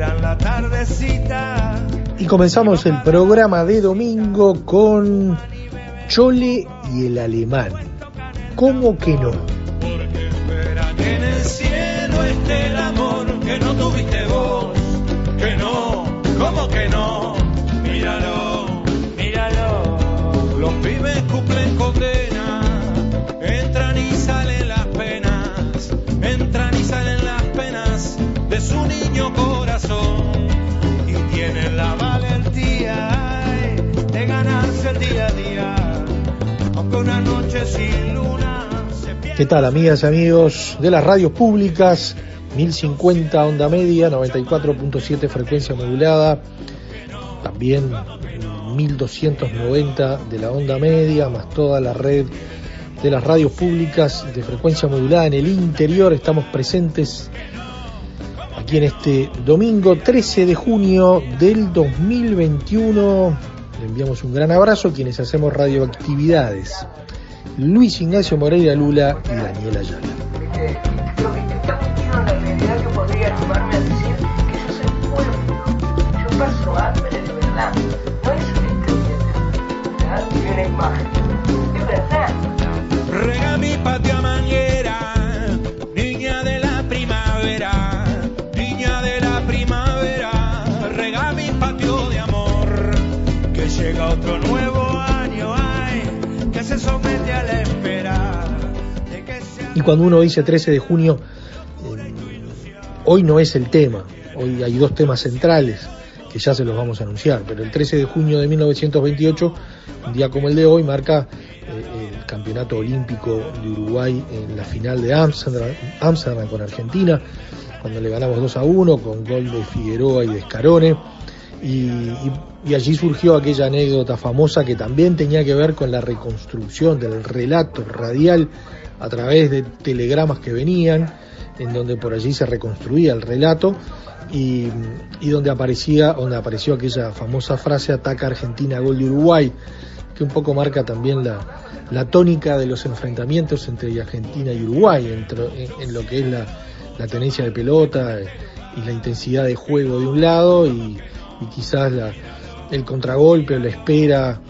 Esperan la tardecita. Y comenzamos el programa de domingo con Chole y el alemán. ¿Cómo que no? Porque esperan que en el cielo esté el amor que no tuviste vos, ¿Qué tal, amigas y amigos de las radios públicas? 1050 onda media, 94.7 frecuencia modulada, también 1290 de la onda media, más toda la red de las radios públicas de frecuencia modulada en el interior. Estamos presentes aquí en este domingo 13 de junio del 2021. Le enviamos un gran abrazo a quienes hacemos radioactividades. Luis Ignacio Moreira Lula y Daniela Ayala. ¿viste? Creo que está Y cuando uno dice 13 de junio, eh, hoy no es el tema, hoy hay dos temas centrales que ya se los vamos a anunciar, pero el 13 de junio de 1928, un día como el de hoy, marca eh, el campeonato olímpico de Uruguay en la final de Amsterdam, Amsterdam con Argentina, cuando le ganamos 2 a 1 con gol de Figueroa y de Scarone. Y, allí surgió aquella anécdota famosa que también tenía que ver con la reconstrucción del relato radial a través de telegramas que venían, en donde por allí se reconstruía el relato y, y donde aparecía, donde apareció aquella famosa frase ataca Argentina, gol de Uruguay, que un poco marca también la, la tónica de los enfrentamientos entre Argentina y Uruguay, en, en lo que es la, la tenencia de pelota eh, y la intensidad de juego de un lado y, y quizás el contragolpe o la espera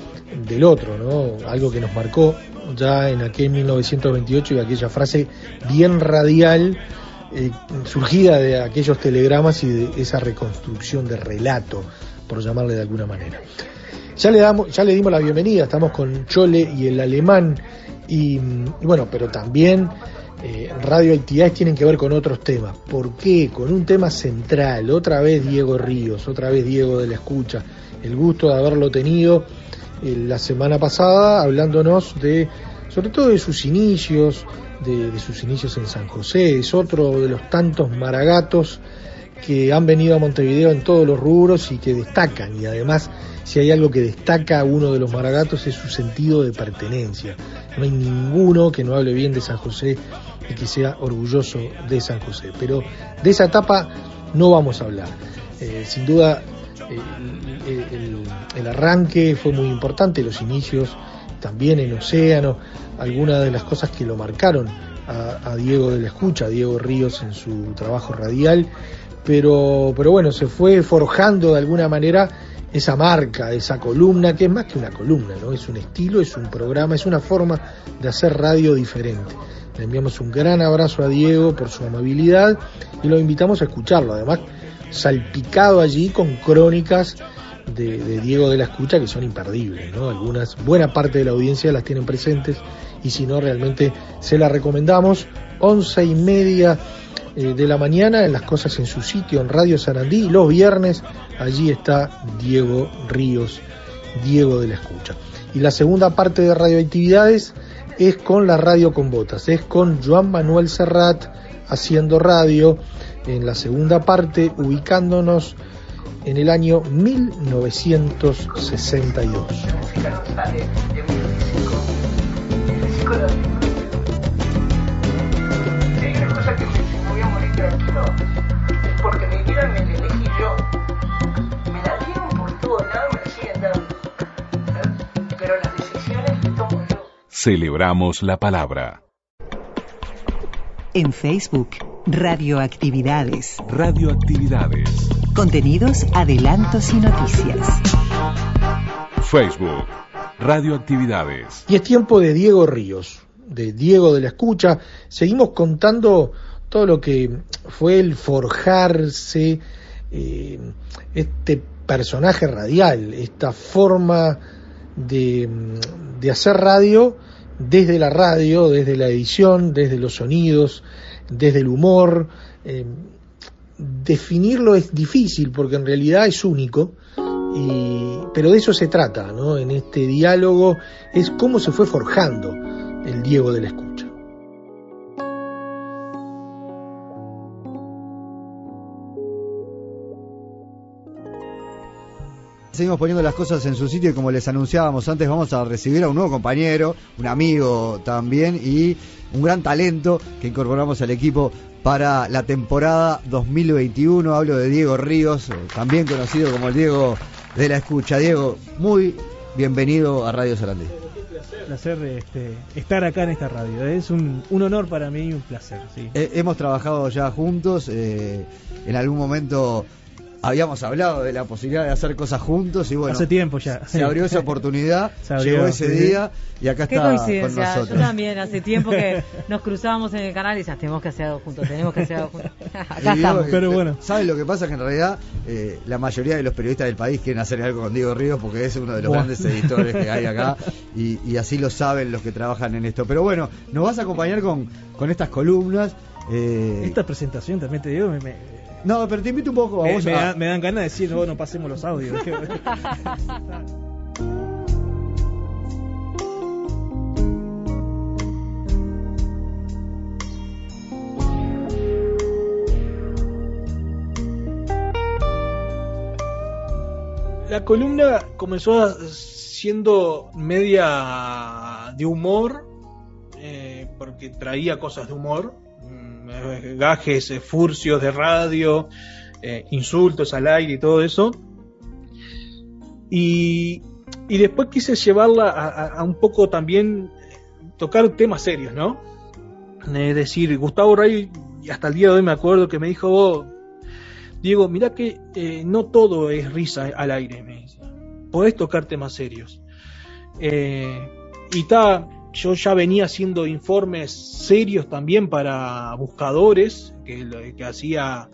del otro, ¿no? Algo que nos marcó ya en aquel 1928 y aquella frase bien radial eh, surgida de aquellos telegramas y de esa reconstrucción de relato, por llamarle de alguna manera. Ya le, damos, ya le dimos la bienvenida, estamos con Chole y el alemán, y bueno, pero también eh, radioactividades tienen que ver con otros temas. ¿Por qué? Con un tema central, otra vez Diego Ríos, otra vez Diego de la Escucha, el gusto de haberlo tenido eh, la semana pasada, hablándonos de, sobre todo de sus inicios, de, de sus inicios en San José, es otro de los tantos maragatos que han venido a Montevideo en todos los rubros y que destacan. Y además, si hay algo que destaca a uno de los maragatos es su sentido de pertenencia. No hay ninguno que no hable bien de San José y que sea orgulloso de San José. Pero de esa etapa no vamos a hablar. Eh, sin duda, el, el- el arranque fue muy importante, los inicios también en Océano, algunas de las cosas que lo marcaron a, a Diego de la Escucha, a Diego Ríos en su trabajo radial, pero, pero bueno, se fue forjando de alguna manera esa marca, esa columna, que es más que una columna, ¿no? Es un estilo, es un programa, es una forma de hacer radio diferente. Enviamos un gran abrazo a Diego por su amabilidad y lo invitamos a escucharlo. Además, salpicado allí con crónicas de, Diego de la Escucha que son imperdibles. Algunas, buena parte de la audiencia las tienen presentes y si no, realmente se la recomendamos. Once y media eh, de la mañana en las cosas en su sitio en Radio Sarandí y los viernes allí está Diego Ríos, Diego de la Escucha. Y la segunda parte de radioactividades es con la radio con botas, es con Joan Manuel Serrat haciendo radio en la segunda parte ubicándonos en el año 1962. Celebramos la palabra. En Facebook, Radioactividades. Radioactividades. Contenidos, adelantos y noticias. Facebook. Radioactividades. Y es tiempo de Diego Ríos, de Diego de la Escucha. Seguimos contando todo lo que fue el forjarse, eh, este personaje radial, esta forma de, hacer radio desde la radio, desde la edición, desde los sonidos, desde el humor. eh, definirlo es difícil porque en realidad es único, y, pero de eso se trata, ¿no? En este diálogo es cómo se fue forjando el Diego de la escucha. Seguimos poniendo las cosas en su sitio y como les anunciábamos antes vamos a recibir a un nuevo compañero, un amigo también y un gran talento que incorporamos al equipo para la temporada 2021. Hablo de Diego Ríos, eh, también conocido como el Diego de la Escucha. Diego, muy bienvenido a Radio Sarandí. placer este, estar acá en esta radio. ¿eh? Es un, un honor para mí y un placer. Sí. Eh, hemos trabajado ya juntos, eh, en algún momento habíamos hablado de la posibilidad de hacer cosas juntos y bueno, Hace tiempo ya. se abrió esa oportunidad, Se abrió, llegó ese sí. día y acá Qué está con coincidencia, yo nosotros. también, hace tiempo que nos cruzábamos en el canal y decíamos, tenemos que hacer algo juntos, tenemos que hacer algo juntos. Acá estamos. que- Pero bueno. ¿Sabes lo que pasa? Que en realidad eh, la mayoría de los periodistas del país quieren hacer algo con Diego Ríos porque es uno de los Buah. grandes editores que hay acá y, y así lo saben los que trabajan en esto. Pero bueno, nos vas a acompañar con, con estas columnas. Eh, Esta presentación también te digo, me, me- No, pero te invito un poco a me- vos me a- da- me dan ganas de decir, no, no pasemos los audios. La columna comenzó siendo media de humor, eh, porque traía cosas de humor, gajes, eh, furcios de radio, eh, insultos al aire y todo eso. Y, y después quise llevarla a, un poco también eh, tocar temas serios, ¿no? Es decir, Gustavo Rey, hasta el día de hoy me acuerdo que me dijo, "Vos, Diego, mirá que eh, no todo es risa al aire, me dice. Podés tocar temas serios. Eh, y ta, yo ya venía haciendo informes serios también para buscadores, que, hacía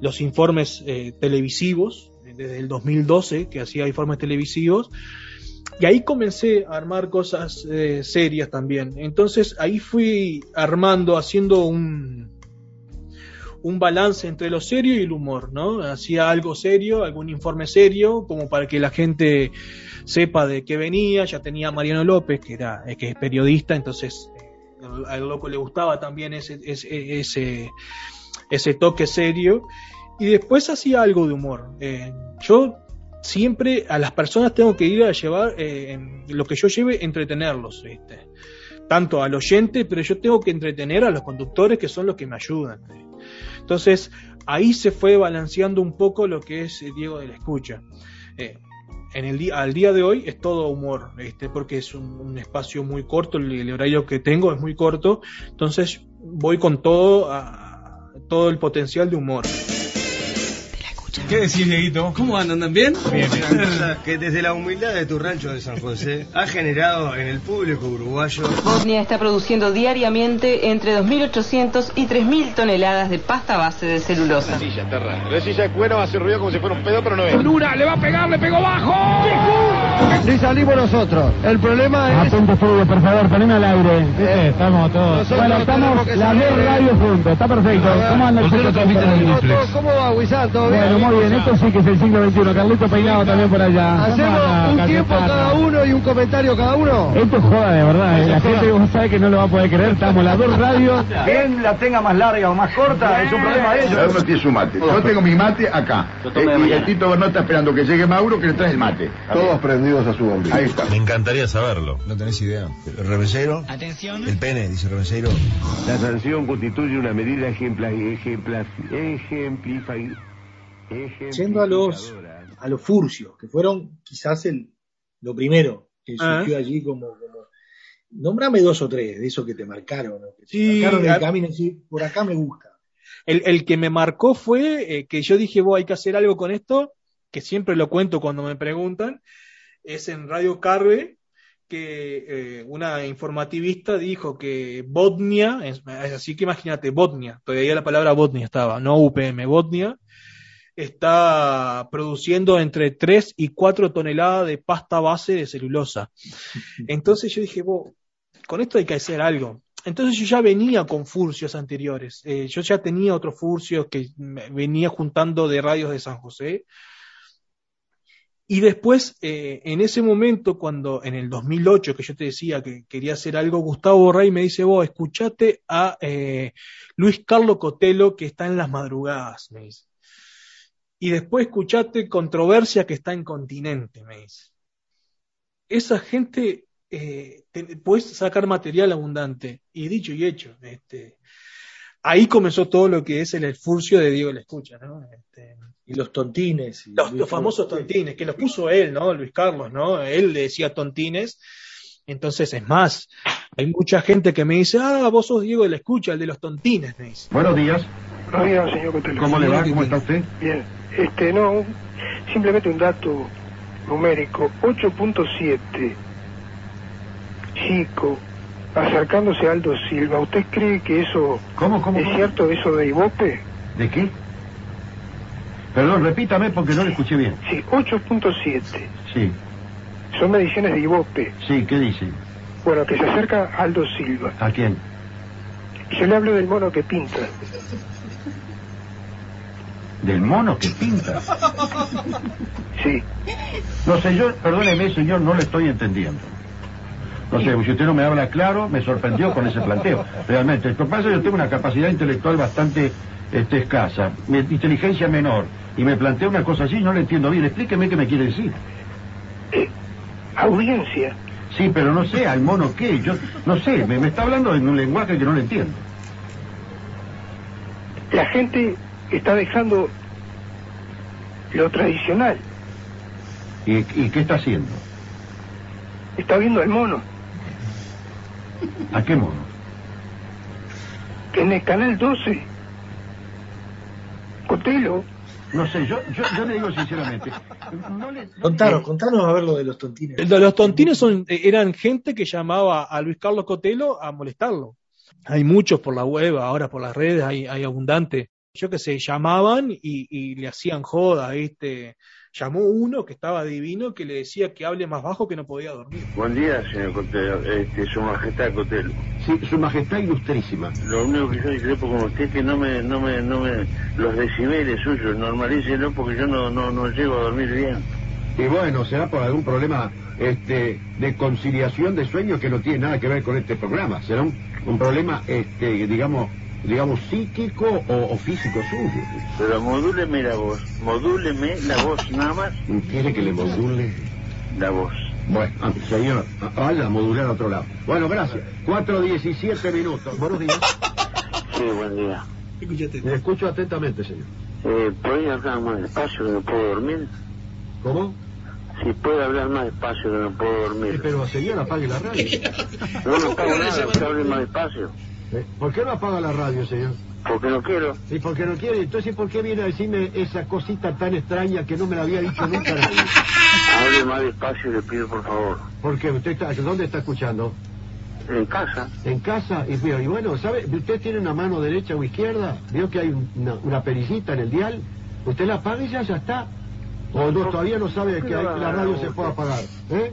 los informes eh, televisivos, desde el 2012, que hacía informes televisivos. Y ahí comencé a armar cosas eh, serias también. Entonces ahí fui armando, haciendo un, un balance entre lo serio y el humor, ¿no? Hacía algo serio, algún informe serio, como para que la gente sepa de qué venía. Ya tenía Mariano López, que era eh, que es periodista, entonces eh, al, loco le gustaba también ese, ese, toque serio. Y después hacía algo de humor. Eh, yo siempre a las personas tengo que ir a llevar lo que yo lleve, entretenerlos, ¿viste? tanto al oyente, pero yo tengo que entretener a los conductores que son los que me ayudan. Entonces, ahí se fue balanceando un poco lo que es eh, Diego de la Escucha. Eh, en el día, al día de hoy es todo humor, este, porque es un, espacio muy corto, el, el horario que tengo es muy corto, entonces voy con todo, a- todo el potencial de humor. ¿Qué decís, Dieguito? ¿Cómo andan? ¿Andan bien? Bien, Una cosa que desde la humildad de tu rancho de San José ha generado en el público uruguayo Bosnia está produciendo diariamente entre 2.800 y 3.000 toneladas de pasta base de celulosa. La silla de cuero hace ruido como si fuera un pedo, pero no es. Luna le va a pegar, le pegó bajo. Sí salimos nosotros. El problema es. Atento fútbol, por favor, poneme al aire. Estamos todos. Nosotros Bueno, estamos las dos radios juntos. Está perfecto. ¿Cómo anda el chico ¿Cómo, cómo va, Wizard? ¿Todo bien? Bueno, muy bien. Esto sí que es el siglo XXI. Carlito Peinado también por allá. ¿Cómo ¿Hacemos un tiempo cada uno y un comentario cada uno? Esto es joda de verdad. eh. La gente vos sabe que no lo va a poder creer. Estamos las dos radios. Quien la tenga más larga o más corta es un problema de ellos. uno tiene su mate. Yo tengo mi mate acá. Eh, y el Tito no está esperando que llegue Mauro que le trae el mate. Todos prendidos a su ombligo. Ahí está. Me encantaría saberlo. No tenés idea. El revesero. Atención. El pene, dice el revesero. La sanción constituye una medida ejemplar, ejemplar, Yendo a los, a los furcios, que fueron quizás el, lo primero que Ah. surgió allí como, como. Nombrame dos o tres de esos que te marcaron, ¿no? que te Sí, marcaron el a- camino y decir, por acá me gusta. El, el que me marcó fue eh, que yo dije, vos hay que hacer algo con esto, que siempre lo cuento cuando me preguntan, es en Radio Carve, que eh, una informativista dijo que Botnia, es, es así que imagínate, Botnia, todavía la palabra Botnia estaba, no UPM, Botnia, está produciendo entre 3 y 4 toneladas de pasta base de celulosa. Entonces yo dije, vos, con esto hay que hacer algo. Entonces yo ya venía con furcios anteriores. Eh, yo ya tenía otros furcios que venía juntando de radios de San José. Y después, eh, en ese momento, cuando en el 2008, que yo te decía que quería hacer algo, Gustavo Rey me dice, vos, escuchate a eh, Luis Carlos Cotelo, que está en las madrugadas, me dice. Y después escuchate Controversia, que está en Continente, me dice. Esa gente, eh, te- puedes sacar material abundante. Y dicho y hecho, este, ahí comenzó todo lo que es el, el furcio de Diego la Escucha, ¿no? Este, Y los tontines. y los, famosos tontines, que los puso él, ¿no? Luis Carlos, ¿no? Él le decía tontines. Entonces, es más, hay mucha gente que me dice, ah, vos sos Diego de la Escucha, el de los tontines, me dice. Buenos días. Buenos días, señor Cotelo. ¿Cómo le va? ¿Cómo está usted? Bien. Este, no, simplemente un dato numérico. 8.7. Chico, acercándose a Aldo Silva. ¿Usted cree que eso ¿Cómo, cómo, es cómo? cierto, eso de Ibope? ¿De qué? Perdón, repítame porque no le escuché bien. Sí, 8.7. Sí, Son mediciones de Ibope. sí, ¿qué dice? Bueno, que se acerca Aldo Silva. ¿A quién? Yo le hablo del mono que pinta. ¿Del mono que pinta? Sí. No sé, yo, perdóneme, señor, no le estoy entendiendo. No sé, si usted no me habla claro, me sorprendió con ese planteo. Realmente, lo que pasa es que yo tengo una capacidad intelectual bastante este, escasa, mi inteligencia menor, y me plantea una cosa así y no le entiendo bien. Explíqueme qué me quiere decir. Audiencia. Sí, pero no sé, al mono qué, yo no sé, me, me está hablando en un lenguaje que no le entiendo. La gente está dejando lo tradicional. ¿Y, y qué está haciendo? Está viendo al mono. ¿A qué mono? Que en el canal 12. Cotelo. No sé, yo, yo, yo le digo sinceramente. No le, Contanos, contanos a ver lo de los tontines. De Los tontines son, eh, eran gente que llamaba a Luis Carlos Cotelo a molestarlo. Hay muchos por la web, ahora por las redes, hay, hay abundante. Yo que sé, llamaban y, y le hacían joda, ¿viste? Llamó uno que estaba divino que le decía que hable más bajo que no podía dormir. Buen día, señor Cotelo. Este, su majestad Cotelo. Sí, su majestad ilustrísima. Lo único que yo discrepo con usted es que no me, no me, no me, los decibeles suyos, normalícenlo porque yo no, no, no llego a dormir bien. Y bueno, será por algún problema este, de conciliación de sueño que no tiene nada que ver con este programa. Será un, un problema, este, digamos, digamos, psíquico o, o físico suyo. Pero modúleme la voz, modúleme la voz nada más. ¿Quiere que le module? La voz. Bueno, ah, señor, ah, vaya a modular a otro lado. Bueno, gracias. 4.17 minutos. Buenos días. Sí, buen día. Le escucho atentamente, señor. Eh, ¿Puede hablar más despacio que no puedo dormir? ¿Cómo? Si puede hablar más despacio que no puedo dormir. pero señor, apague la radio. No, no apago nada, usted hable más despacio. Eh, ¿Por qué no apaga la radio, señor? Porque no quiero. ¿Y porque no quiere? Entonces, ¿por qué viene a decirme esa cosita tan extraña que no me la había dicho nunca nadie? Hable más despacio le pido por favor. ¿Por qué? ¿Usted está, ¿Dónde está escuchando? En casa. En casa, y, y bueno, ¿sabe? ¿Usted tiene una mano derecha o izquierda? Veo que hay una, una perillita en el dial. Usted la apaga y ya, ya está. O no, todavía no sabe que hay- la radio se puede apagar. ¿Eh?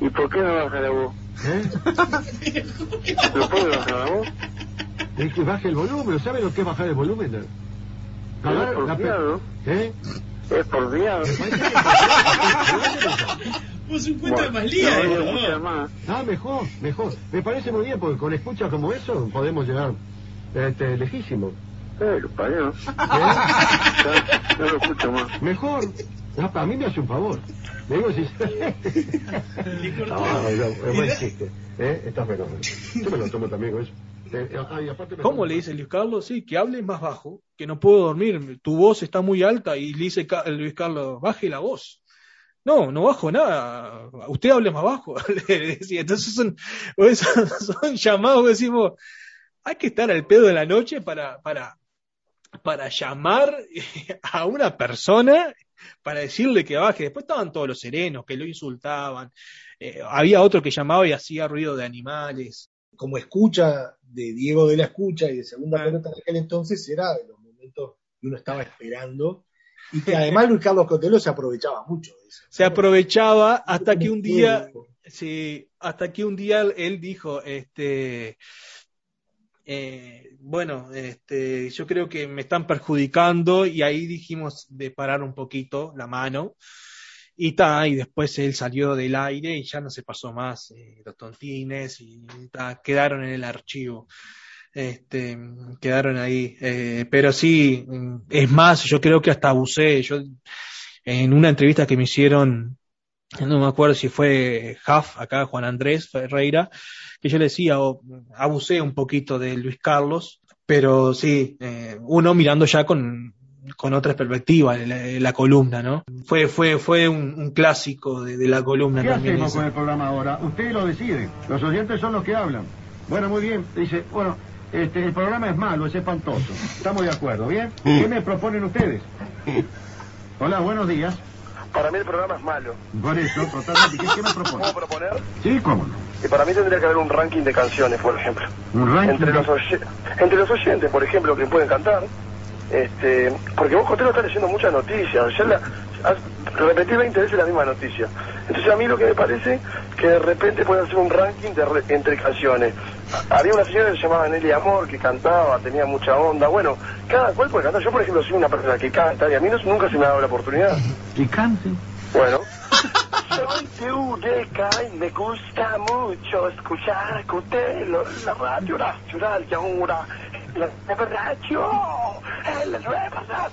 ¿Y por qué no baja la voz? ¿Eh? ¿No puede bajar la voz? Es que baje el volumen. ¿Sabe lo que es bajar el volumen? Agarra es por la pe- fiado. ¿Eh? Es por diablo. Vos un cuento de más lía, no, ¿no? Ah, mejor, mejor. Me parece muy bien, porque con escuchas como eso podemos llegar este, lejísimo. Eh, lo parió. No lo escucho más. Mejor. Ah, a mí me hace un favor. Le digo si... no, no, es buen chiste. ¿Eh? Está fenómeno. Yo me lo tomo también con eso. Eh, ah, y aparte me- ¿Cómo le dice Luis Carlos? Sí, que hable más bajo, que no puedo dormir, tu voz está muy alta y le dice Luis Carlos, baje la voz. No, no bajo nada, usted hable más bajo, le decía. Entonces son, son, son llamados que decimos, hay que estar al pedo de la noche para, para, para llamar a una persona para decirle que baje. Después estaban todos los serenos que lo insultaban. Eh, había otro que llamaba y hacía ruido de animales. como escucha de Diego de la Escucha y de Segunda Pelota en aquel entonces era de los momentos que uno estaba esperando y que además Luis Carlos Cotelo se aprovechaba mucho de eso. se aprovechaba hasta que un día, sí, hasta que un día él dijo, este, eh, bueno, este, yo creo que me están perjudicando y ahí dijimos de parar un poquito la mano. Y ta, y después él salió del aire y ya no se pasó más eh, los tontines y ta, quedaron en el archivo. Este, quedaron ahí, eh, pero sí, es más, yo creo que hasta abusé, yo en una entrevista que me hicieron, no me acuerdo si fue Huff, acá Juan Andrés Ferreira, que yo le decía, o, abusé un poquito de Luis Carlos, pero sí, eh, uno mirando ya con, con otra perspectiva la, la columna, ¿no? Fue, fue, fue un, un clásico de, de la columna ¿Qué también. hacemos con el programa ahora? Usted lo decide. Los oyentes son los que hablan. Bueno, muy bien. Dice, bueno, este, el programa es malo, es espantoso. Estamos de acuerdo, ¿bien? ¿Qué me proponen ustedes? Hola, buenos días. Para mí el programa es malo. Por eso, totalmente. ¿Qué, qué me proponen? ¿Puedo proponer? Sí, cómo no. Y para mí tendría que haber un ranking de canciones, por ejemplo. Un ranking Entre de- los, oye- entre los oyentes, por ejemplo, que pueden cantar. Este, porque vos, Cotelo, estás leyendo muchas noticias. Ya la, has- repetís 20 veces la misma noticia. Entonces a mí lo que me parece que de repente pueden hacer un ranking de re- entre canciones. Había una señora que se llamaba Nelly Amor que cantaba, tenía mucha onda. Bueno, cada cual puede cantar. Yo, por ejemplo, soy una persona que canta y a mí no, nunca se me ha dado la oportunidad. Y cante. Bueno. Soy de Ureca y me gusta mucho escuchar Cotelo, la radio ahora la nueva radio, la nueva radio.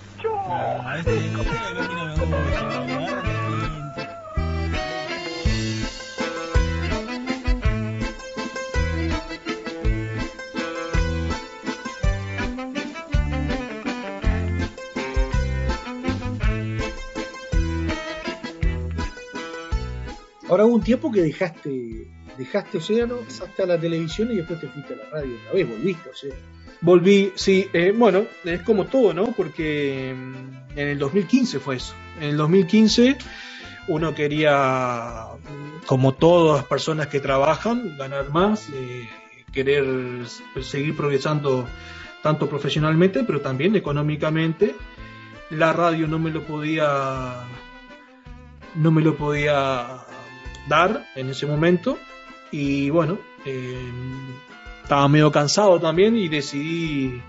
Ahora hubo un tiempo que dejaste, dejaste Océano, pasaste a la televisión y después te fuiste a la radio una vez, volviste, Océano. Volví, sí, eh, bueno, es como todo, ¿no? Porque mm, en el 2015 fue eso. En el 2015 uno quería, mm, como todas las personas que trabajan, ganar más, eh, querer seguir progresando tanto profesionalmente, pero también económicamente. La radio no me lo podía, no me lo podía dar en ese momento y bueno, eh, estaba medio cansado también y decidí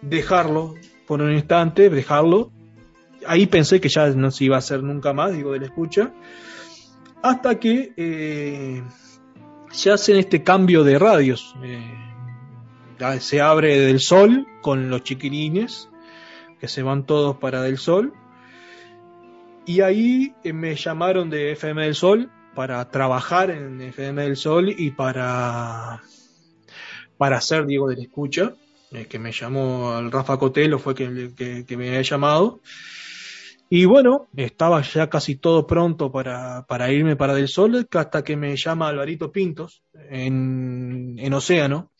dejarlo por un instante, dejarlo. Ahí pensé que ya no se iba a hacer nunca más, digo, de la escucha. Hasta que eh, se hacen este cambio de radios. Eh, se abre Del Sol con los chiquilines, que se van todos para Del Sol. Y ahí eh, me llamaron de FM del Sol para trabajar en FM del Sol y para, para hacer Diego de la Escucha. eh, que me llamó, el Rafa Cotelo fue que, que, me había llamado. Y bueno, estaba ya casi todo pronto para, para irme para Del Sol, hasta que me llama Alvarito Pintos en, en Océano.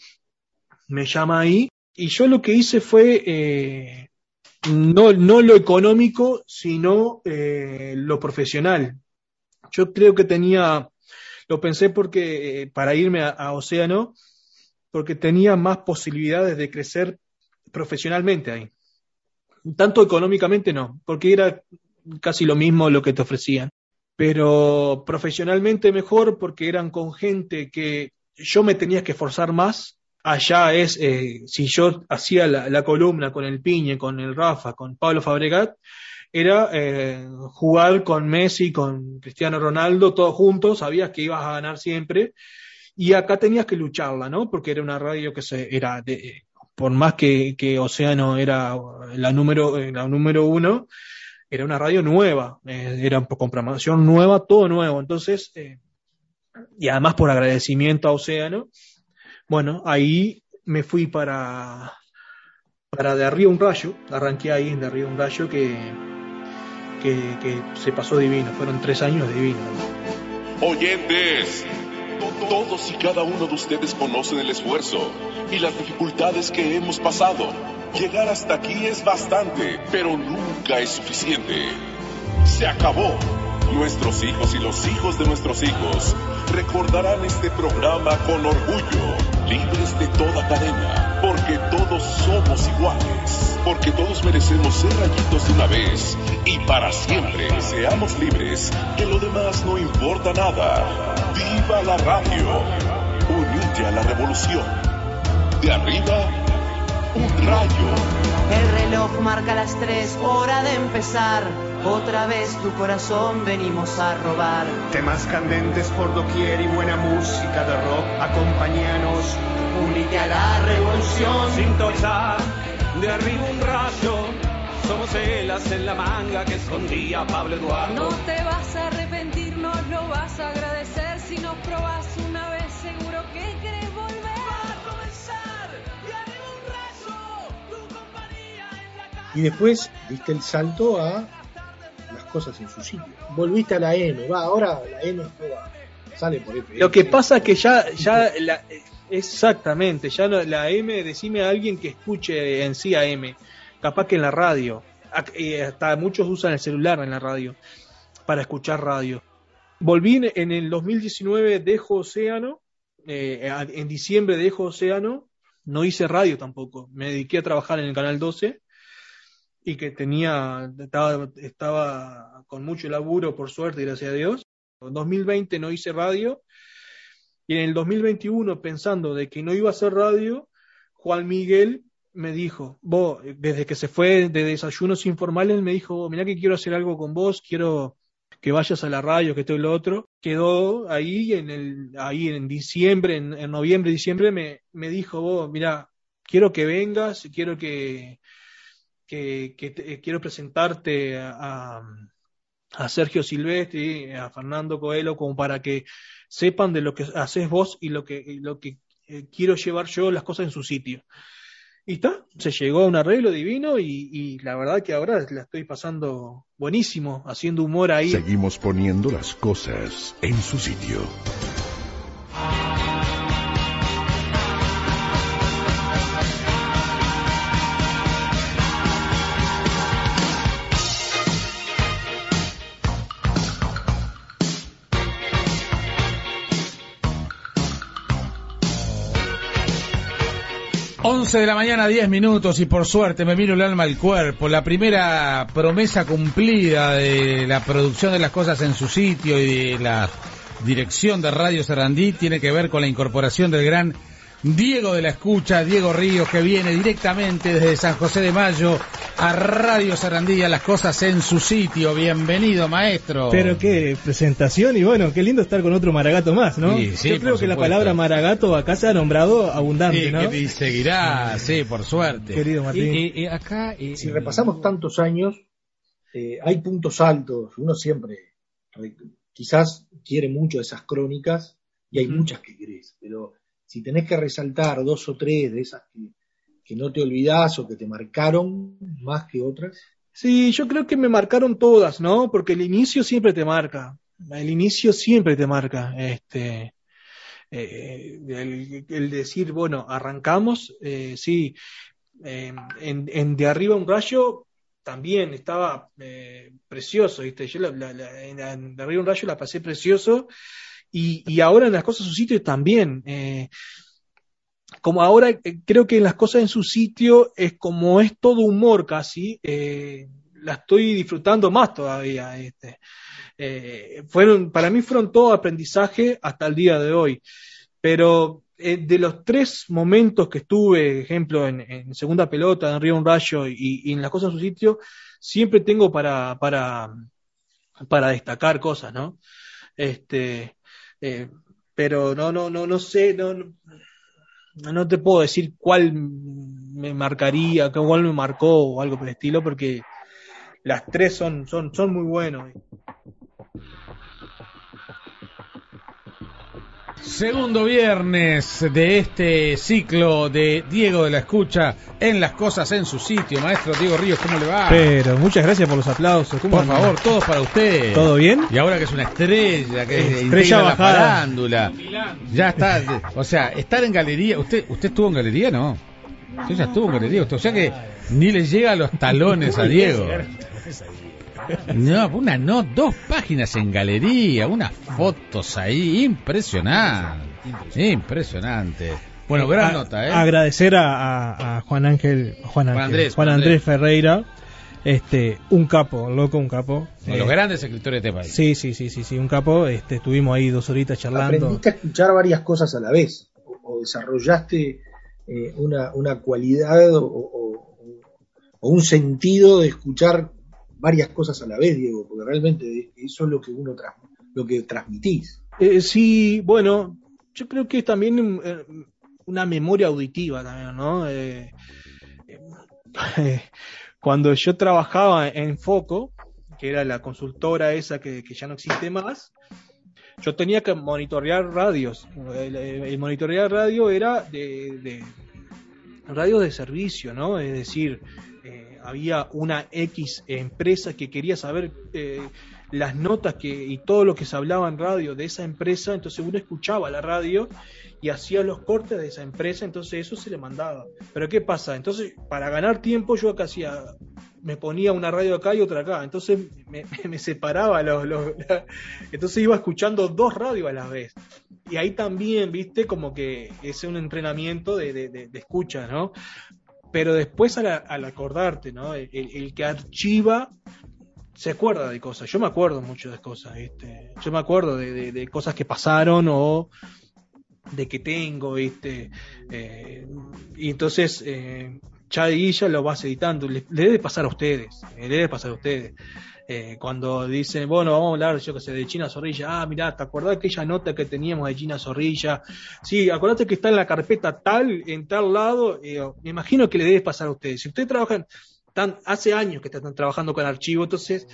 Me llama ahí. Y yo lo que hice fue eh, no, no lo económico, sino eh, lo profesional. Yo creo que tenía, lo pensé porque para irme a Océano, porque tenía más posibilidades de crecer profesionalmente ahí. Tanto económicamente no, porque era casi lo mismo lo que te ofrecían. Pero profesionalmente mejor porque eran con gente que yo me tenía que esforzar más. Allá es, eh, si yo hacía la, columna con el Piñe, con el Rafa, con Pablo Fabregat, era eh, jugar con Messi, con Cristiano Ronaldo, todos juntos, sabías que ibas a ganar siempre. Y acá tenías que lucharla, ¿no? Porque era una radio que se, era de, por más que, que Océano era la número, la número uno, era una radio nueva, eh, era con programación nueva, todo nuevo. Entonces, eh, y además por agradecimiento a Océano, bueno, ahí me fui para, para De Arriba un Rayo, arranqué ahí en De Arriba un Rayo que, que, que se pasó divino, fueron tres años divinos. Oyentes, todos y cada uno de ustedes conocen el esfuerzo y las dificultades que hemos pasado. Llegar hasta aquí es bastante, pero nunca es suficiente. Se acabó. Nuestros hijos y los hijos de nuestros hijos recordarán este programa con orgullo, libres de toda cadena, porque todos somos iguales, porque todos merecemos ser rayitos de una vez y para siempre. Seamos libres, que lo demás no importa nada. ¡Viva la radio! Unite a la revolución. De arriba, un rayo. El reloj marca las tres, hora de empezar. Otra vez tu corazón venimos a robar. Temas candentes por doquier y buena música de rock. Acompáñanos, únete a la revolución. Sin tochar, de arriba un rayo. Somos el as en la manga que escondía Pablo Eduardo. No te vas a arrepentir, no lo vas a agradecer. Probás una vez, seguro que querés volver. Va a comenzar, arriba un. Tu compañía en la calle. Y después diste el salto a las cosas en su sitio. Volviste a la M, va, ahora la M va, sale por FM. Lo que pasa es que ya, ya la, exactamente, ya no, la M, decime a alguien que escuche en sí a M, capaz que en la radio, hasta muchos usan el celular en la radio para escuchar radio. Volví en el 2019, dejo Océano, en diciembre dejo Océano, no hice radio tampoco, me dediqué a trabajar en el Canal 12 y que tenía, estaba, estaba con mucho laburo, por suerte, gracias a Dios. En 2020 no hice radio y en el 2021, pensando de que no iba a hacer radio, Juan Miguel me dijo, vos, desde que se fue de desayunos informales, me dijo, mira que quiero hacer algo con vos, quiero que vayas a la radio, que esto y lo otro. Quedó ahí en el, ahí en diciembre, en, noviembre, diciembre, me, me dijo, vos, mira, quiero que vengas, quiero que, que, que te, quiero presentarte a, a, Sergio Silvestri, a Fernando Coelho, como para que sepan de lo que haces vos y lo que, lo que eh, quiero llevar yo las cosas en su sitio. Y está, se llegó a un arreglo divino y, la verdad que ahora la estoy pasando buenísimo, haciendo humor ahí. Seguimos poniendo las cosas en su sitio. 11 de la mañana, 10 minutos, y por suerte me miro el alma al cuerpo. La primera promesa cumplida de la producción de las cosas en su sitio y de la dirección de Radio Sarandí tiene que ver con la incorporación del gran Diego de la Escucha, Diego Ríos, que viene directamente desde San José de Mayo a Radio Sarandía, las cosas en su sitio. Bienvenido, maestro. Pero qué presentación y bueno, qué lindo estar con otro Maragato más, ¿no? Sí, sí, Yo creo que la palabra Maragato acá se ha nombrado abundante, sí, ¿no? Que seguirá, sí, por suerte. Querido Martín. Y, y, y acá, y, si repasamos tantos años, eh, hay puntos altos. Uno siempre, quizás quiere mucho esas crónicas y hay uh -huh. muchas que querés, pero si tenés que resaltar dos o tres de esas que, no te olvidás o que te marcaron más que otras? Sí, yo creo que me marcaron todas, ¿no? Porque el inicio siempre te marca. El inicio siempre te marca. Este, eh, el, decir, bueno, arrancamos, eh, sí. Eh, en, en, De Arriba un Rayo también estaba eh, precioso, ¿viste? Yo la, en De Arriba un Rayo la pasé precioso. Y, y ahora en las cosas en su sitio también. Eh, como ahora eh, creo que en las cosas en su sitio es como es todo humor casi, eh, la estoy disfrutando más todavía. Este. Fueron, para mí fueron todo aprendizaje hasta el día de hoy. Pero de los tres momentos que estuve, ejemplo, en, segunda pelota, en Río Un Rayo y, en las cosas en su sitio, siempre tengo para, para, para destacar cosas, ¿no? Este, pero no, no, no, no sé, no, no te puedo decir cuál me marcaría, cuál me marcó o algo por el estilo, porque las tres son, son, son muy buenos. Segundo viernes de este ciclo de Diego de la Escucha en las cosas en su sitio. Maestro Diego Ríos, ¿cómo le va? Pero muchas gracias por los aplausos. por favor, todos para usted. ¿Todo bien? Y ahora que es una estrella, que estrella la farándula. Ya está, o sea, estar en galería. ¿Usted usted estuvo en galería? No. Usted ya estuvo en galería. o sea que ni le llega a los talones a Diego. No, una no, dos páginas en galería, unas fotos ahí, impresionante. Impresionante. Bueno, gran nota, ¿eh? Agradecer a, Juan Ángel, Juan, Andrés, Juan Andrés Ferreira, este, un capo, loco, un capo. de los eh, grandes escritores de este país. Sí, sí, sí, sí, sí, un capo. Este, estuvimos ahí dos horitas charlando. Aprendiste a escuchar varias cosas a la vez, o, desarrollaste eh, una, una cualidad o, o, un sentido de escuchar varias cosas a la vez, Diego, porque realmente eso es lo que uno lo que transmitís. Eh, sí, bueno, yo creo que es también eh, una memoria auditiva también, ¿no? Eh, cuando yo trabajaba en Foco, que era la consultora esa que, ya no existe más, yo tenía que monitorear radios. El, monitorear radio era de, de radios de servicio, ¿no? Es decir, había una X empresa que quería saber eh, las notas que, y todo lo que se hablaba en radio de esa empresa, entonces uno escuchaba la radio y hacía los cortes de esa empresa, entonces eso se le mandaba. Pero ¿qué pasa? Entonces, para ganar tiempo yo acá hacía, me ponía una radio acá y otra acá, entonces me, separaba los, entonces iba escuchando dos radios a la vez. Y ahí también, viste, como que es un entrenamiento de, de escucha, ¿no? Pero después al, acordarte, ¿no? El, que archiva se acuerda de cosas. Yo me acuerdo mucho de cosas, ¿viste? Yo me acuerdo de, cosas que pasaron o de que tengo, ¿viste? Eh, y entonces, eh, Ya lo vas editando. Le, debe pasar a ustedes, le debe pasar a ustedes. Eh, cuando dicen, bueno, vamos a hablar, yo que sé, de China Zorrilla, ah, mira, ¿te acordás aquella nota que teníamos de China Zorrilla? Sí, acordate que está en la carpeta tal, en tal lado, eh, me imagino que le debe pasar a ustedes. Si ustedes trabajan, tan, hace años que están trabajando con archivo, entonces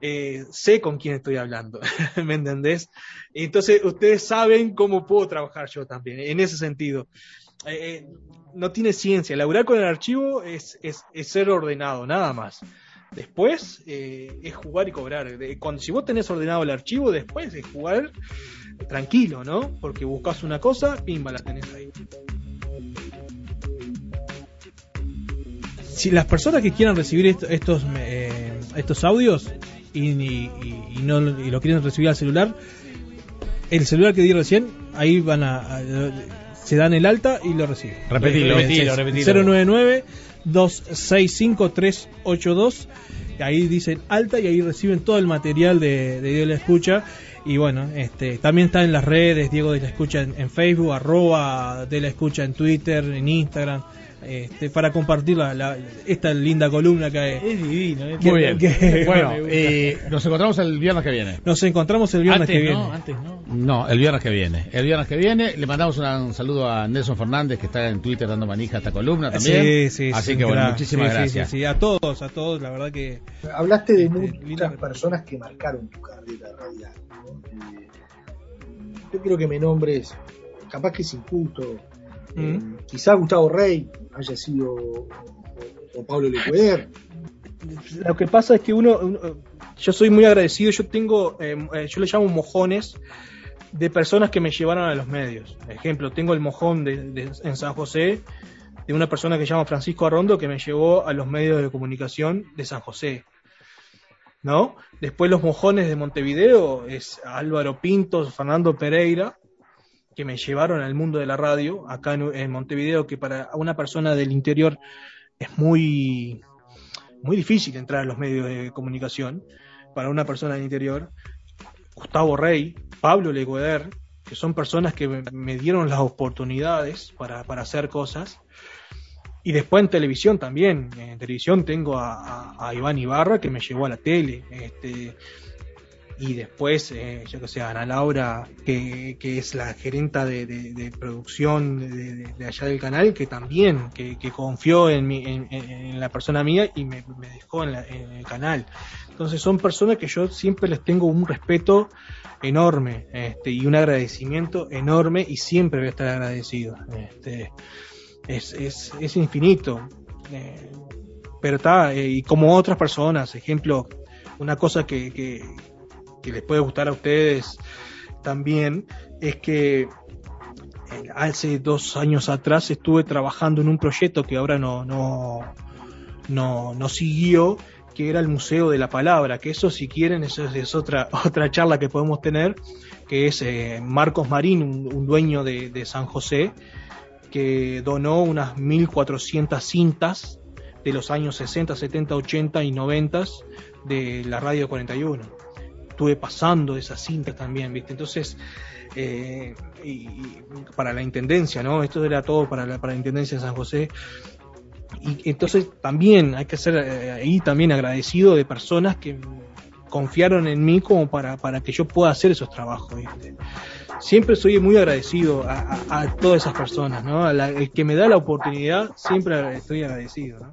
eh, sé con quién estoy hablando, ¿me entendés? Entonces ustedes saben cómo puedo trabajar yo también, en ese sentido. No tiene ciencia, laburar con el archivo es, es, ser ordenado, nada más. Después eh, es jugar y cobrar. Cuando, si vos tenés ordenado el archivo, después es jugar tranquilo, ¿no? Porque buscas una cosa, pimba, la tenés ahí. Si las personas que quieran recibir estos, eh, estos audios y, no, y lo quieren recibir al celular, el celular que di recién, ahí van a, se dan el alta y lo reciben. Repetilo, repetilo, repetilo. 099 265-382. Ahí dicen alta y ahí reciben todo el material de, Diego de la Escucha. Y bueno, este, también está en las redes Diego de la Escucha en, Facebook, arroba de la Escucha en Twitter, en Instagram. Este, para compartir la, esta linda columna que es divino. Muy bien. bueno, eh, nos encontramos el viernes que viene. Nos encontramos el viernes que viene. Antes no. No, el viernes que viene. El viernes que viene le mandamos un saludo a Nelson Fernández que está en Twitter dando manija a esta columna también. Sí, sí, Así que bueno, muchísimas gracias. Sí, a todos, a todos, la verdad que. Hablaste de este, muchas personas que marcaron tu carrera radial. Eh, yo quiero que me nombres, capaz que es injusto Eh, quizá Gustavo Rey haya sido o Pablo Lecueder. Lo que pasa es que uno, uno- yo soy muy agradecido, yo tengo, eh, eh, yo le llamo mojones de personas que me llevaron a los medios. Ejemplo, tengo el mojón de, de- en San José de una persona que se llama Francisco Arrondo que me llevó a los medios de comunicación de San José. ¿No? Después los mojones de Montevideo es Álvaro Pintos, Fernando Pereira, que me llevaron al mundo de la radio acá en, Montevideo, que para una persona del interior es muy, muy difícil entrar a los medios de comunicación. Para una persona del interior, Gustavo Rey, Pablo Legueder, que son personas que me, dieron las oportunidades para, para hacer cosas. Y después en televisión también. En televisión tengo a, a- a Iván Ibarra que me llevó a la tele. Este, y después, eh, yo que sé, Ana Laura, que, que es la gerenta de, de- producción de, allá del canal, que también, que, confió en, mi, en, la persona mía y me, dejó en, la- el canal. Entonces son personas que yo siempre les tengo un respeto enorme este, y un agradecimiento enorme y siempre voy a estar agradecido. Este, es, es, es infinito. Eh, pero está, eh, y como otras personas, ejemplo, una cosa que, que les puede gustar a ustedes también es que eh, hace dos años atrás estuve trabajando en un proyecto que ahora no, no, no, no siguió, que era el Museo de la Palabra, que eso si quieren, eso es, otra, otra charla que podemos tener, que es eh, Marcos Marín, un, un dueño de, de San José, que donó unas 1400 cintas de los años 60, 70, 80 y 90 de la radio 41. Estuve pasando esas cintas también, ¿viste? Entonces, eh, y, y para la intendencia, ¿no? Esto era todo para la, para la intendencia de San José. Y entonces también hay que ser eh, ahí también agradecido de personas que confiaron en mí como para, para que yo pueda hacer esos trabajos, ¿viste? siempre soy muy agradecido a, a- a todas esas personas, ¿no? A la- el que me da la oportunidad, siempre estoy agradecido, ¿no?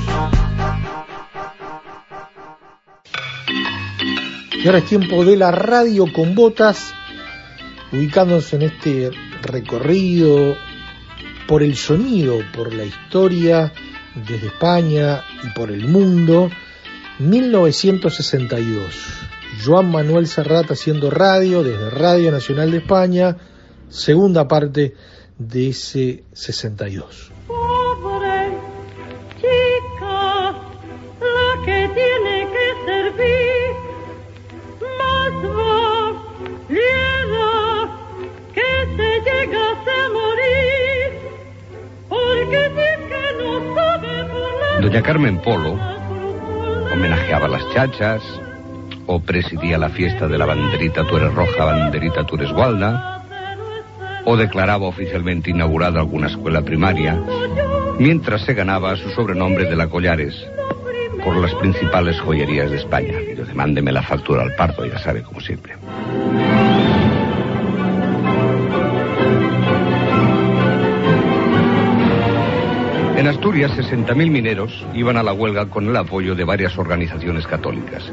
Y ahora es tiempo de la radio con botas, ubicándonos en este recorrido por el sonido, por la historia desde España y por el mundo. 1962. Joan Manuel Serrat haciendo radio desde Radio Nacional de España, segunda parte de ese 62. Doña Carmen Polo homenajeaba las chachas, o presidía la fiesta de la banderita tú eres roja, banderita tú gualda, o declaraba oficialmente inaugurada alguna escuela primaria, mientras se ganaba su sobrenombre de la Collares por las principales joyerías de España. Yo mándeme la factura al parto, ya sabe, como siempre. Asturias, 60.000 mineros iban a la huelga con el apoyo de varias organizaciones católicas.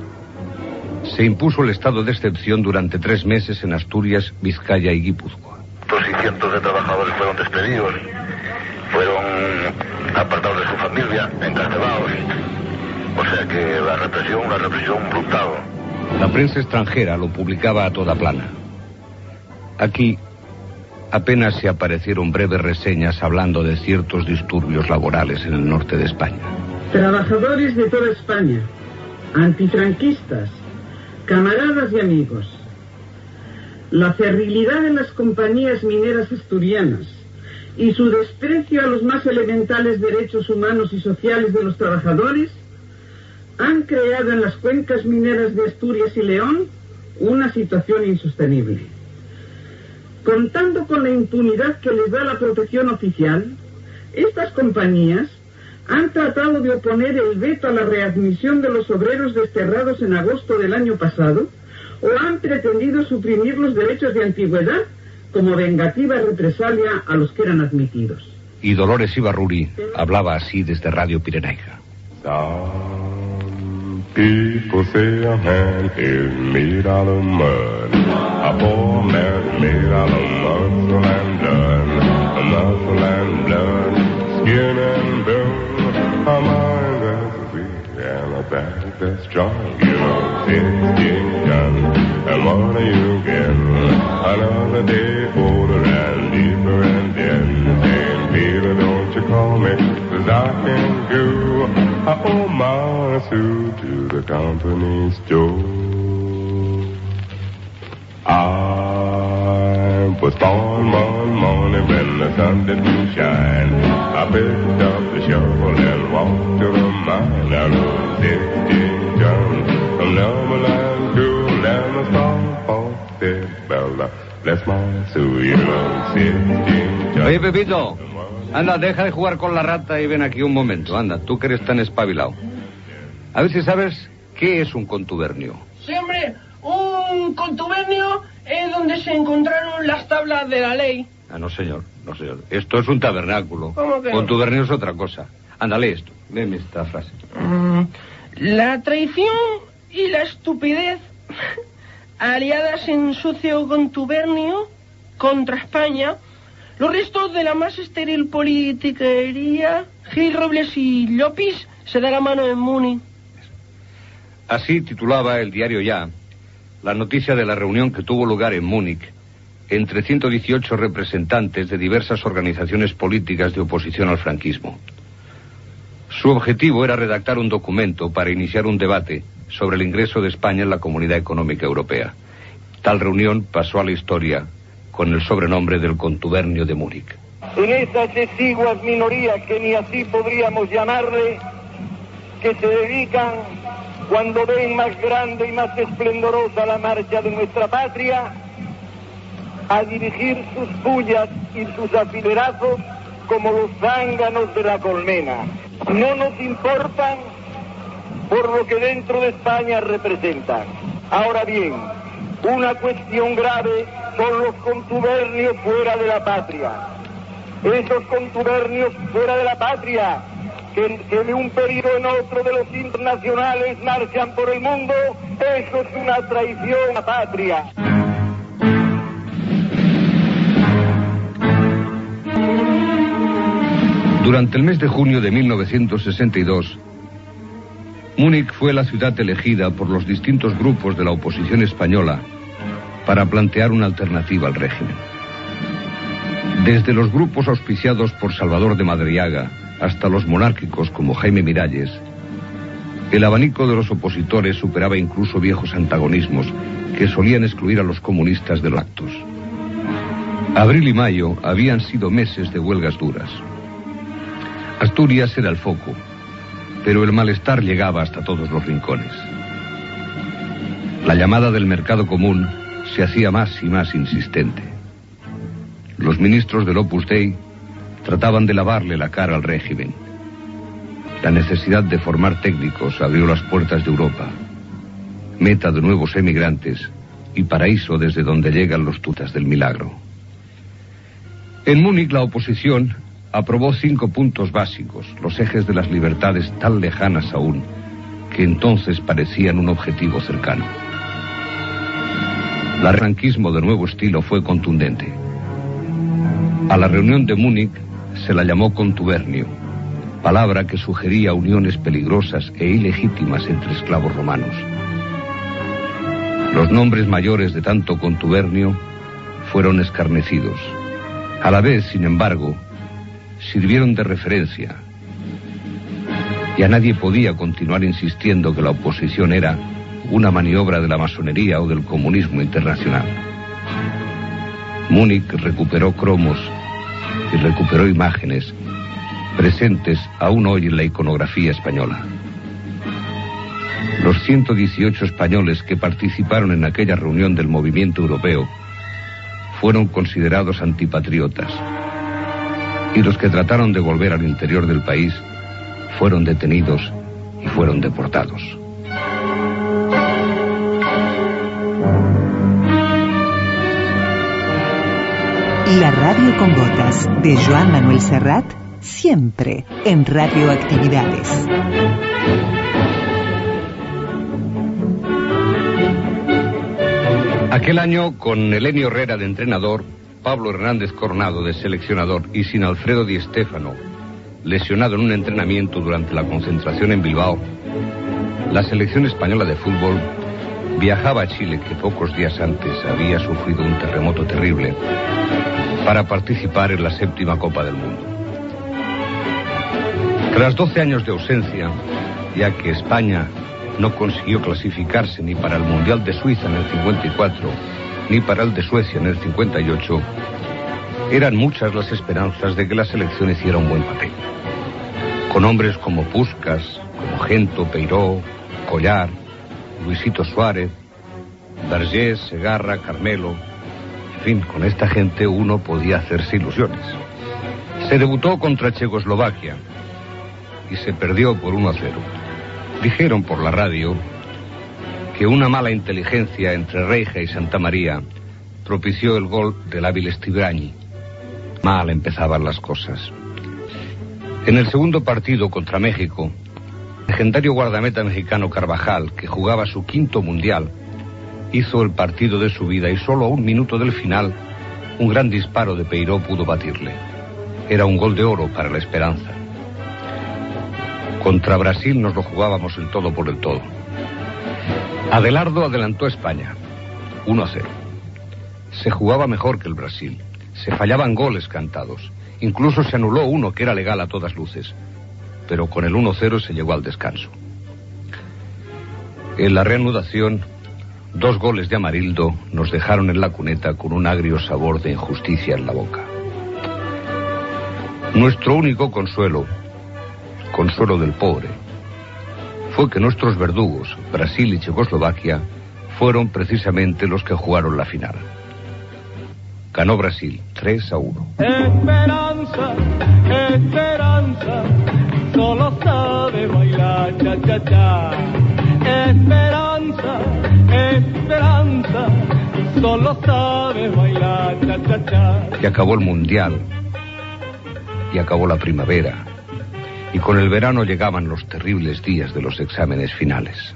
Se impuso el estado de excepción durante tres meses en Asturias, Vizcaya y Guipúzcoa. Cientos y cientos de trabajadores fueron despedidos, fueron apartados de su familia, encarcelados. O sea que la represión, una represión brutal. La prensa extranjera lo publicaba a toda plana. Aquí apenas se aparecieron breves reseñas hablando de ciertos disturbios laborales en el norte de España. Trabajadores de toda España, antifranquistas, camaradas y amigos. La cerrilidad de las compañías mineras asturianas y su desprecio a los más elementales derechos humanos y sociales de los trabajadores han creado en las cuencas mineras de Asturias y León una situación insostenible. Contando con la impunidad que les da la protección oficial, estas compañías han tratado de oponer el veto a la readmisión de los obreros desterrados en agosto del año pasado o han pretendido suprimir los derechos de antigüedad como vengativa represalia a los que eran admitidos. Y Dolores Ibarruri hablaba así desde Radio Pirenaica. People say a hand is made out of mud. A poor man made out of muscle and blood. Muscle and blood, skin and bone. A mind that's weak and a back that's strong. You know, sixteen guns. And what do you get? Another day older and deeper and then. Saying, Peter, don't you call me, I can go. I owe my suit to the company store. I was born one morning when the sun didn't shine. I picked up the shovel and walked to the mine. I rode sixteen tons from Neverland to said Bella. Bless my soul, you know, sixteen tons. Oye, Pepito, anda, deja de jugar con la rata y ven aquí un momento. Anda, tú que eres tan espabilado. A ver si sabes qué es un contubernio. Sí, hombre, un contubernio es donde se encontraron las tablas de la ley. Ah, no, señor, no, señor. Esto es un tabernáculo. ¿Cómo que no? Contubernio es otra cosa. Ándale esto, léeme esta frase. Mm, La traición y la estupidez aliadas en sucio contubernio contra España, los restos de la más estéril politiquería, Gil Robles y Llopis se da la mano en Muni. Así titulaba el diario Ya la noticia de la reunión que tuvo lugar en Múnich entre 118 representantes de diversas organizaciones políticas de oposición al franquismo. Su objetivo era redactar un documento para iniciar un debate sobre el ingreso de España en la Comunidad Económica Europea. Tal reunión pasó a la historia con el sobrenombre del contubernio de Múnich. en esas exiguas minorías que ni así podríamos llamarle, que se dedican, cuando ven más grande y más esplendorosa la marcha de nuestra patria, a dirigir sus pullas y sus afilerazos como los zánganos de la colmena. No nos importan por lo que dentro de España representan. Ahora bien, una cuestión grave son los contubernios fuera de la patria. Esos contubernios fuera de la patria, que, que de un periodo en otro de los internacionales marchan por el mundo, eso es una traición a la patria. Durante el mes de junio de 1962, Múnich fue la ciudad elegida por los distintos grupos de la oposición española para plantear una alternativa al régimen. Desde los grupos auspiciados por Salvador de Madriaga hasta los monárquicos como Jaime Miralles, el abanico de los opositores superaba incluso viejos antagonismos que solían excluir a los comunistas de los actos. Abril y mayo habían sido meses de huelgas duras. Asturias era el foco, pero el malestar llegaba hasta todos los rincones. La llamada del mercado común se hacía más y más insistente. Los ministros del Opus Dei trataban de lavarle la cara al régimen. La necesidad de formar técnicos abrió las puertas de Europa, meta de nuevos emigrantes y paraíso desde donde llegan los tutas del milagro. En Múnich la oposición aprobó cinco puntos básicos, los ejes de las libertades tan lejanas aún, que entonces parecían un objetivo cercano. El franquismo de nuevo estilo fue contundente. A la reunión de Múnich se la llamó contubernio, palabra que sugería uniones peligrosas e ilegítimas entre esclavos romanos. Los nombres mayores de tanto contubernio fueron escarnecidos. A la vez, sin embargo, sirvieron de referencia. Y a nadie podía continuar insistiendo que la oposición era una maniobra de la masonería o del comunismo internacional. Múnich recuperó cromos y recuperó imágenes presentes aún hoy en la iconografía española. Los 118 españoles que participaron en aquella reunión del movimiento europeo fueron considerados antipatriotas y los que trataron de volver al interior del país fueron detenidos y fueron deportados. La radio con botas de Joan Manuel Serrat, siempre en Radioactividades. Aquel año, con Elenio Herrera de entrenador, Pablo Hernández Coronado de seleccionador y sin Alfredo Di Stéfano, lesionado en un entrenamiento durante la concentración en Bilbao, la selección española de fútbol viajaba a Chile, que pocos días antes había sufrido un terremoto terrible, para participar en la séptima Copa del Mundo. Tras 12 años de ausencia, ya que España no consiguió clasificarse ni para el Mundial de Suiza en el 54, ni para el de Suecia en el 58, eran muchas las esperanzas de que la selección hiciera un buen papel. Con hombres como Puscas, como Gento, Peiró, Collar, Luisito Suárez, Vergés, Segarra, Carmelo, en fin, con esta gente uno podía hacerse ilusiones. Se debutó contra Checoslovaquia y se perdió por 1 a 0. Dijeron por la radio que una mala inteligencia entre Reija y Santa María propició el gol del hábil Stibrañi. Mal empezaban las cosas. En el segundo partido contra México, legendario guardameta mexicano Carvajal, que jugaba su quinto mundial, hizo el partido de su vida y solo a un minuto del final, un gran disparo de Peiró pudo batirle. Era un gol de oro para la esperanza. Contra Brasil nos lo jugábamos el todo por el todo. Adelardo adelantó a España, 1 a 0. Se jugaba mejor que el Brasil. Se fallaban goles cantados. Incluso se anuló uno que era legal a todas luces. Pero con el 1-0 se llegó al descanso. En la reanudación, dos goles de Amarildo nos dejaron en la cuneta con un agrio sabor de injusticia en la boca. Nuestro único consuelo, consuelo del pobre, fue que nuestros verdugos, Brasil y Checoslovaquia, fueron precisamente los que jugaron la final. Ganó Brasil 3 a 1. Esperanza, esperanza, solo sabe bailar cha cha cha. Esperanza, esperanza, solo sabe bailar cha cha cha. Y acabó el mundial. Y acabó la primavera. Y con el verano llegaban los terribles días de los exámenes finales.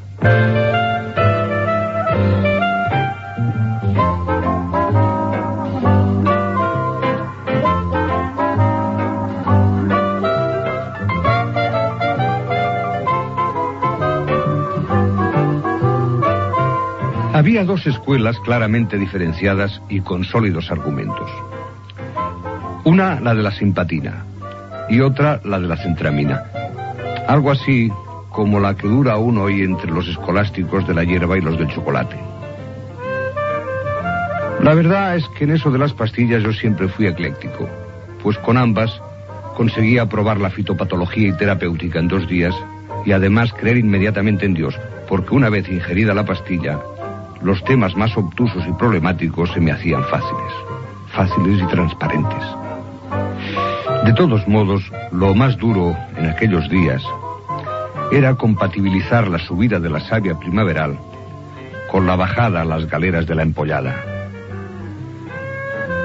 Dos escuelas claramente diferenciadas y con sólidos argumentos. Una, la de la simpatina, y otra, la de la centramina. Algo así como la que dura aún hoy entre los escolásticos de la hierba y los del chocolate. La verdad es que en eso de las pastillas yo siempre fui ecléctico, pues con ambas conseguía probar la fitopatología y terapéutica en dos días y además creer inmediatamente en Dios, porque una vez ingerida la pastilla, los temas más obtusos y problemáticos se me hacían fáciles, fáciles y transparentes. De todos modos, lo más duro en aquellos días era compatibilizar la subida de la savia primaveral con la bajada a las galeras de la empollada.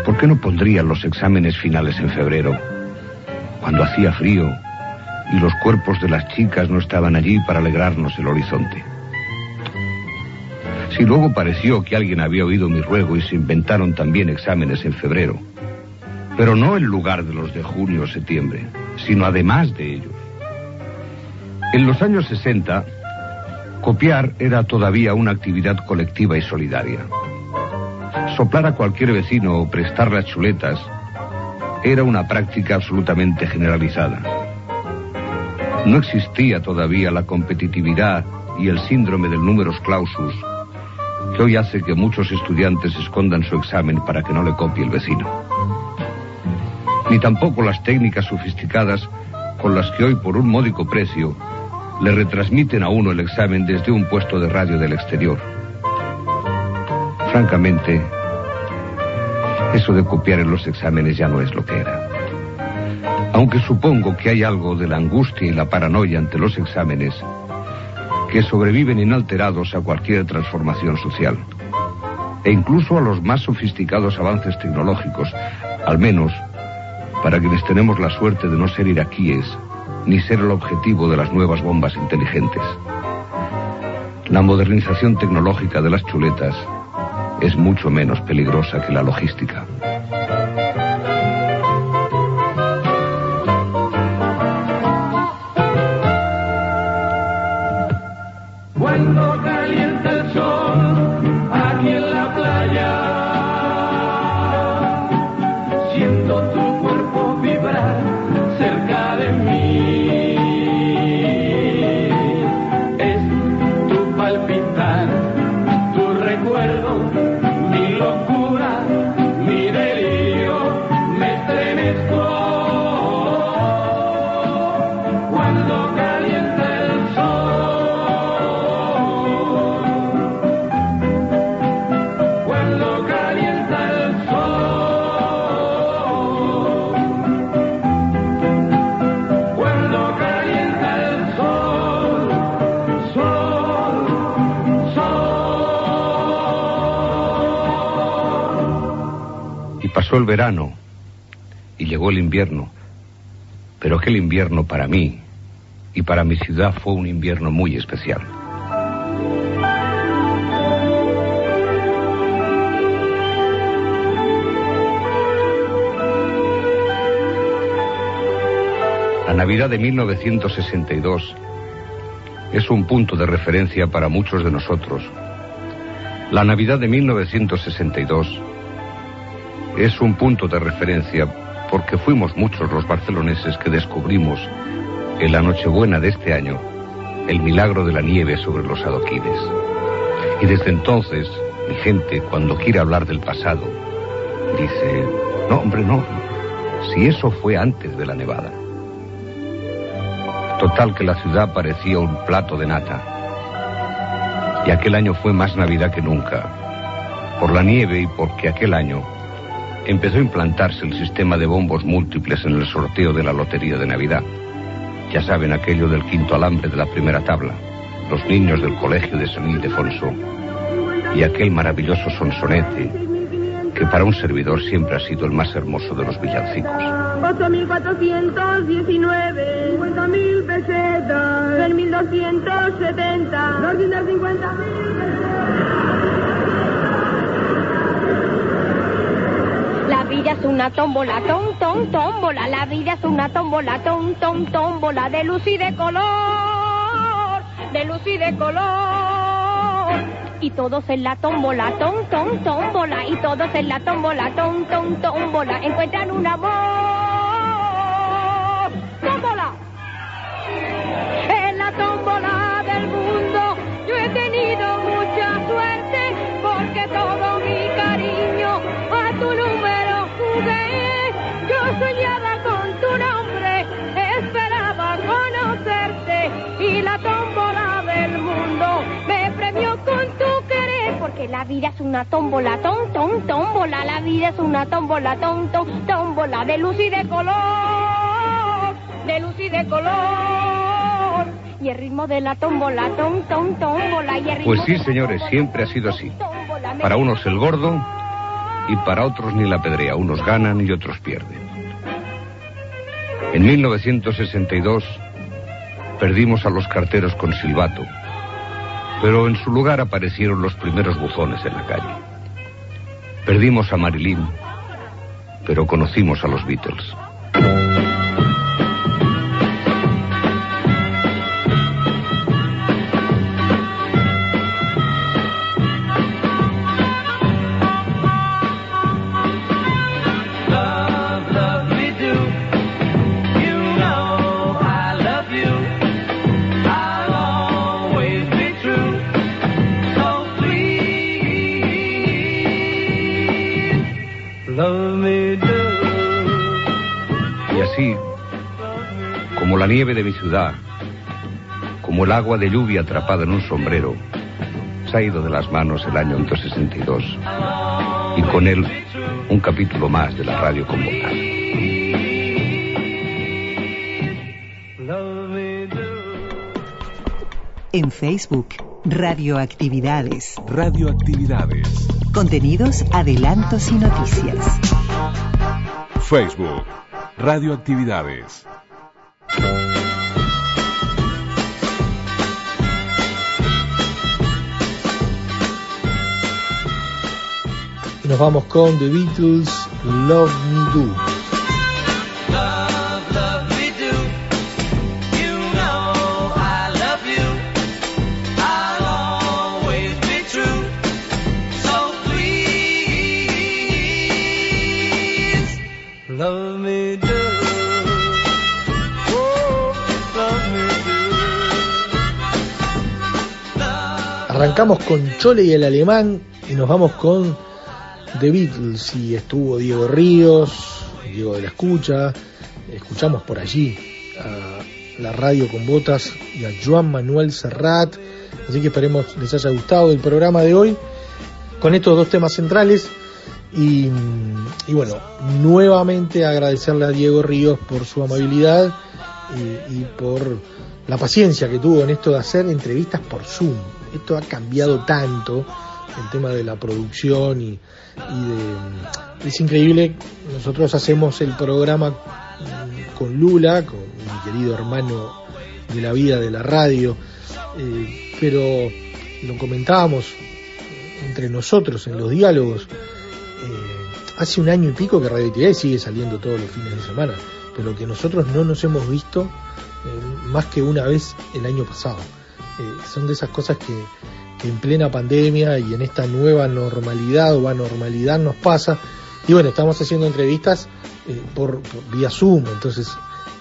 ¿Por qué no pondrían los exámenes finales en febrero, cuando hacía frío y los cuerpos de las chicas no estaban allí para alegrarnos el horizonte? Si luego pareció que alguien había oído mi ruego y se inventaron también exámenes en febrero, pero no en lugar de los de junio o septiembre, sino además de ellos. En los años 60, copiar era todavía una actividad colectiva y solidaria. Soplar a cualquier vecino o prestar las chuletas era una práctica absolutamente generalizada. No existía todavía la competitividad y el síndrome del numerus clausus que hoy hace que muchos estudiantes escondan su examen para que no le copie el vecino. Ni tampoco las técnicas sofisticadas con las que hoy por un módico precio le retransmiten a uno el examen desde un puesto de radio del exterior. Francamente, Eso de copiar en los exámenes ya no es lo que era. Aunque supongo que hay algo de la angustia y la paranoia ante los exámenes que sobreviven inalterados a cualquier transformación social e incluso a los más sofisticados avances tecnológicos, al menos para quienes tenemos la suerte de no ser iraquíes ni ser el objetivo de las nuevas bombas inteligentes. La modernización tecnológica de las chuletas es mucho menos peligrosa que la logística. El verano y llegó el invierno. Pero aquel invierno para mí y para mi ciudad fue un invierno muy especial. La Navidad de 1962 es un punto de referencia para muchos de nosotros. La Navidad de 1962 es un punto de referencia porque fuimos muchos los barceloneses que descubrimos en la Nochebuena de este año el milagro de la nieve sobre los adoquines. Y desde entonces, mi gente, cuando quiere hablar del pasado, dice, no, hombre, no, si eso fue antes de la nevada. Total que la ciudad parecía un plato de nata. Y aquel año fue más Navidad que nunca, por la nieve y porque aquel año empezó a implantarse el sistema de bombos múltiples en el sorteo de la Lotería de Navidad. Ya saben aquello del quinto alambre de la primera tabla, los niños del colegio de San Ildefonso y aquel maravilloso sonsonete que para un servidor siempre ha sido el más hermoso de los villancicos. 8.419, 50.000 pesetas, 3.270, 250.000. La vida es una tómbola, tom, tom, tómbola. La vida es una tómbola, tom, tom, tómbola. De luz y de color, de luz y de color. Y todos en la tómbola, tom, tom, tómbola. Y todos en la tómbola, tom, tom, tómbola. Encuentran un amor. La vida es una tómbola, tom, tom, tómbola. La vida es una tómbola, tom, tom, tómbola de luz y de color, de luz y de color. Y el ritmo de la tómbola, tom, tom, tómbola. Y el ritmo Pues sí, señores, siempre ha sido así. Para unos el gordo y para otros ni la pedrea. Unos ganan y otros pierden. En 1962 perdimos a los carteros con silbato, pero en su lugar aparecieron los primeros buzones en la calle. Perdimos a Marilyn, pero conocimos a los Beatles. Ciudad, como el agua de lluvia atrapada en un sombrero, se ha ido de las manos el año 162. Y con él un capítulo más de la radio con botas. En Facebook, Radioactividades. Radioactividades. Contenidos, adelantos y noticias. Facebook. Radioactividades. Y nos vamos con The Beatles, Me Do. Love me do. Arrancamos con Chole y el alemán y nos vamos con The Beatles y estuvo Diego Ríos, Diego de la Escucha, escuchamos por allí a la radio con botas y a Joan Manuel Serrat, así que esperemos les haya gustado el programa de hoy con estos dos temas centrales. Y, bueno, nuevamente agradecerle a Diego Ríos por su amabilidad y por la paciencia que tuvo en esto de hacer entrevistas por Zoom. Esto ha cambiado tanto el tema de la producción y, y de... Es increíble, nosotros hacemos el programa con Lula, con mi querido hermano de la vida de la radio, eh, pero lo comentábamos entre nosotros en los diálogos. eh, hace un año y pico que Radio Actividades sigue saliendo todos los fines de semana, pero que nosotros no nos hemos visto eh, más que una vez el año pasado. Eh, son de esas cosas que en plena pandemia y en esta nueva normalidad o anormalidad nos pasa. Y bueno, estamos haciendo entrevistas eh, por, vía Zoom, entonces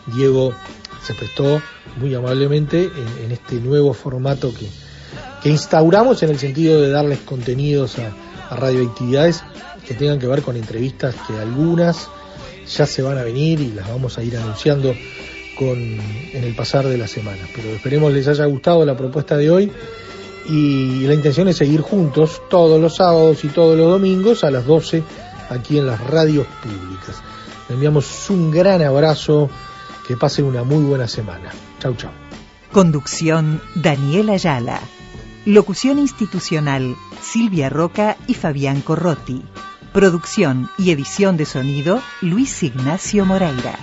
Diego se prestó muy amablemente en, este nuevo formato que, que instauramos en el sentido de darles contenidos a, a radioactividades que tengan que ver con entrevistas que algunas ya se van a venir y las vamos a ir anunciando con, en el pasar de la semana. Pero esperemos les haya gustado la propuesta de hoy y la intención es seguir juntos todos los sábados y todos los domingos a las 12 aquí en las radios públicas. Le enviamos un gran abrazo, que pasen una muy buena semana. Chau, chau. Conducción Daniel Ayala. Locución institucional Silvia Roca y Fabián Corrotti. Producción y edición de sonido Luis Ignacio Moreira.